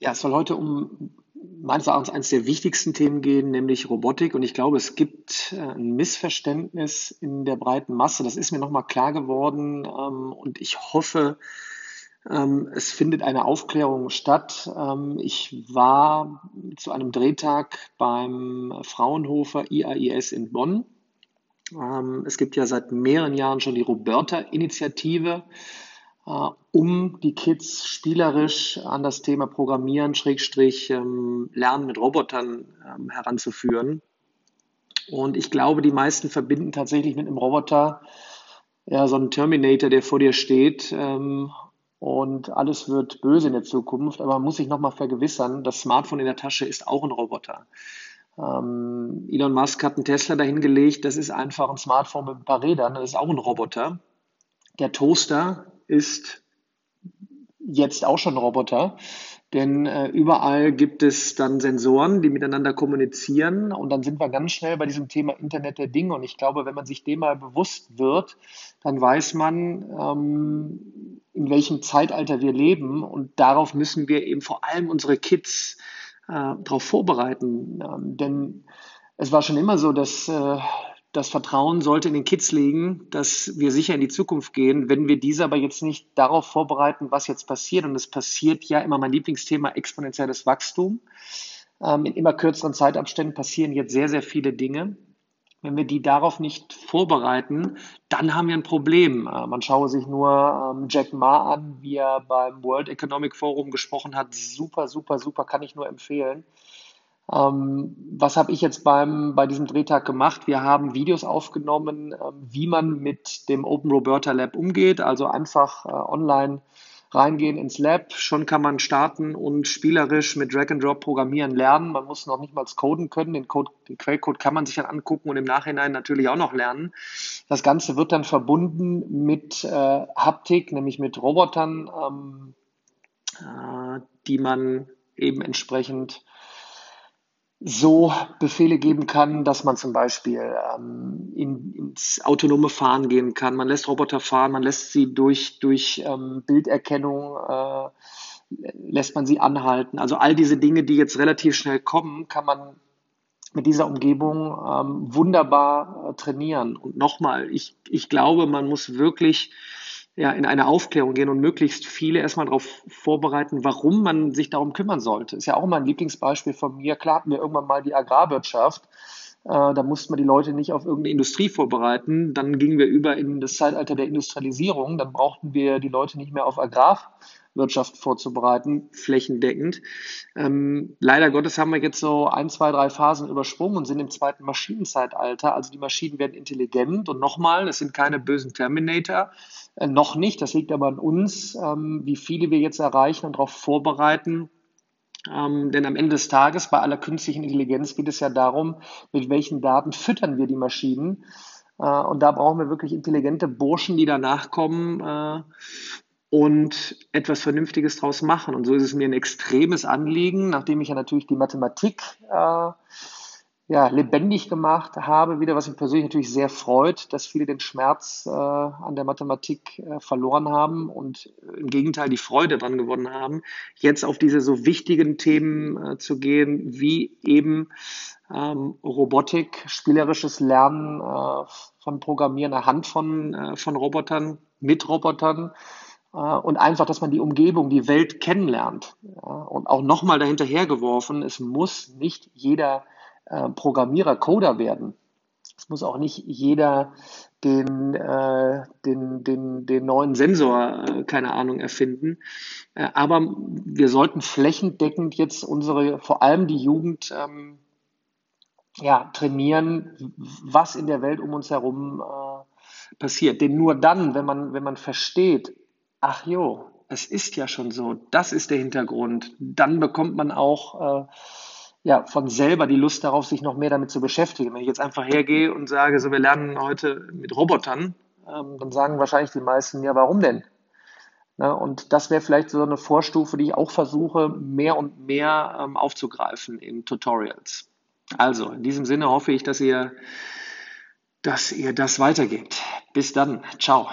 Ja, es soll heute um meines Erachtens eines der wichtigsten Themen gehen, nämlich Robotik. Und ich glaube, es gibt äh, ein Missverständnis in der breiten Masse. Das ist mir nochmal klar geworden. Ähm, und ich hoffe, ähm, es findet eine Aufklärung statt. Ähm, ich war zu einem Drehtag beim Fraunhofer IAIS in Bonn. Es gibt ja seit mehreren Jahren schon die Roberta-Initiative. Äh, um die Kids spielerisch an das Thema Programmieren, Schrägstrich, ähm, Lernen mit Robotern ähm, heranzuführen. Und ich glaube, die meisten verbinden tatsächlich mit einem Roboter ja, so einen Terminator, der vor dir steht ähm, und alles wird böse in der Zukunft. Aber man muss sich nochmal vergewissern, das Smartphone in der Tasche ist auch ein Roboter. Elon Musk hat einen Tesla dahingelegt, das ist einfach ein Smartphone mit ein paar Rädern, das ist auch ein Roboter. Der Toaster ist jetzt auch schon Roboter, denn äh, überall gibt es dann Sensoren, die miteinander kommunizieren. Und dann sind wir ganz schnell bei diesem Thema Internet der Dinge. Und ich glaube, wenn man sich dem mal bewusst wird, dann weiß man, ähm, in welchem Zeitalter wir leben. Und darauf müssen wir eben vor allem unsere Kids äh, darauf vorbereiten, ähm, denn es war schon immer so, dass äh, das Vertrauen sollte in den Kids liegen, dass wir sicher in die Zukunft gehen. Wenn wir diese aber jetzt nicht darauf vorbereiten, was jetzt passiert, und es passiert ja immer mein Lieblingsthema, exponentielles Wachstum. Ähm, in immer kürzeren Zeitabständen passieren jetzt sehr, sehr viele Dinge. Wenn wir die darauf nicht vorbereiten, dann haben wir ein Problem. Äh, man schaue sich nur ähm, Jack Ma an, wie er beim World Economic Forum gesprochen hat. Super, super, super, kann ich nur empfehlen. Ähm, was habe ich jetzt beim, bei diesem Drehtag gemacht? Wir haben Videos aufgenommen, ähm, wie man mit dem Open Roberta Lab umgeht, also einfach äh, online reingehen ins Lab. Schon kann man starten und spielerisch mit Drag and Drop programmieren lernen. Man muss noch nicht mal coden können. Den, Code, den Quellcode kann man sich dann angucken und im Nachhinein natürlich auch noch lernen. Das Ganze wird dann verbunden mit äh, Haptik, nämlich mit Robotern, ähm, äh, die man eben entsprechend so Befehle geben kann, dass man zum Beispiel ähm, in, ins autonome Fahren gehen kann. Man lässt Roboter fahren, man lässt sie durch, durch ähm, Bilderkennung, äh, lässt man sie anhalten. Also all diese Dinge, die jetzt relativ schnell kommen, kann man mit dieser Umgebung ähm, wunderbar äh, trainieren. Und nochmal, ich, ich glaube, man muss wirklich ja, in eine Aufklärung gehen und möglichst viele erstmal darauf vorbereiten, warum man sich darum kümmern sollte. Ist ja auch mal ein Lieblingsbeispiel von mir. Klar hatten wir irgendwann mal die Agrarwirtschaft. Äh, da mussten wir die Leute nicht auf irgendeine Industrie vorbereiten. Dann gingen wir über in das Zeitalter der Industrialisierung. Dann brauchten wir die Leute nicht mehr auf Agrarwirtschaft vorzubereiten, flächendeckend. Ähm, leider Gottes haben wir jetzt so ein, zwei, drei Phasen übersprungen und sind im zweiten Maschinenzeitalter. Also die Maschinen werden intelligent und nochmal, es sind keine bösen Terminator, äh, noch nicht. Das liegt aber an uns, ähm, wie viele wir jetzt erreichen und darauf vorbereiten. Ähm, denn am Ende des Tages bei aller künstlichen Intelligenz geht es ja darum, mit welchen Daten füttern wir die Maschinen. Äh, und da brauchen wir wirklich intelligente Burschen, die danach kommen äh, und etwas Vernünftiges draus machen. Und so ist es mir ein extremes Anliegen, nachdem ich ja natürlich die Mathematik äh, ja, lebendig gemacht habe, wieder, was mich persönlich natürlich sehr freut, dass viele den Schmerz äh, an der Mathematik äh, verloren haben und äh, im Gegenteil die Freude dran gewonnen haben, jetzt auf diese so wichtigen Themen äh, zu gehen, wie eben ähm, Robotik, spielerisches Lernen äh, von Programmieren anhand von, äh, von Robotern, mit Robotern und einfach, dass man die Umgebung, die Welt kennenlernt. und auch nochmal dahinterher geworfen, es muss nicht jeder äh, Programmierer, Coder werden. Es muss auch nicht jeder den, äh, den, den, den neuen Sensor, äh, keine Ahnung, erfinden. Äh, aber wir sollten flächendeckend jetzt unsere, vor allem die Jugend, ähm, ja, trainieren, was in der Welt um uns herum äh, passiert. Denn nur dann, wenn man, wenn man versteht, ach jo, es ist ja schon so, das ist der Hintergrund, dann bekommt man auch äh, ja, von selber die Lust darauf, sich noch mehr damit zu beschäftigen. Wenn ich jetzt einfach hergehe und sage, so wir lernen heute mit Robotern, ähm, dann sagen wahrscheinlich die meisten, ja, warum denn? Na, und das wäre vielleicht so eine Vorstufe, die ich auch versuche, mehr und mehr ähm, aufzugreifen in Tutorials. Also, in diesem Sinne hoffe ich, dass ihr, dass ihr das weitergebt. Bis dann. Ciao.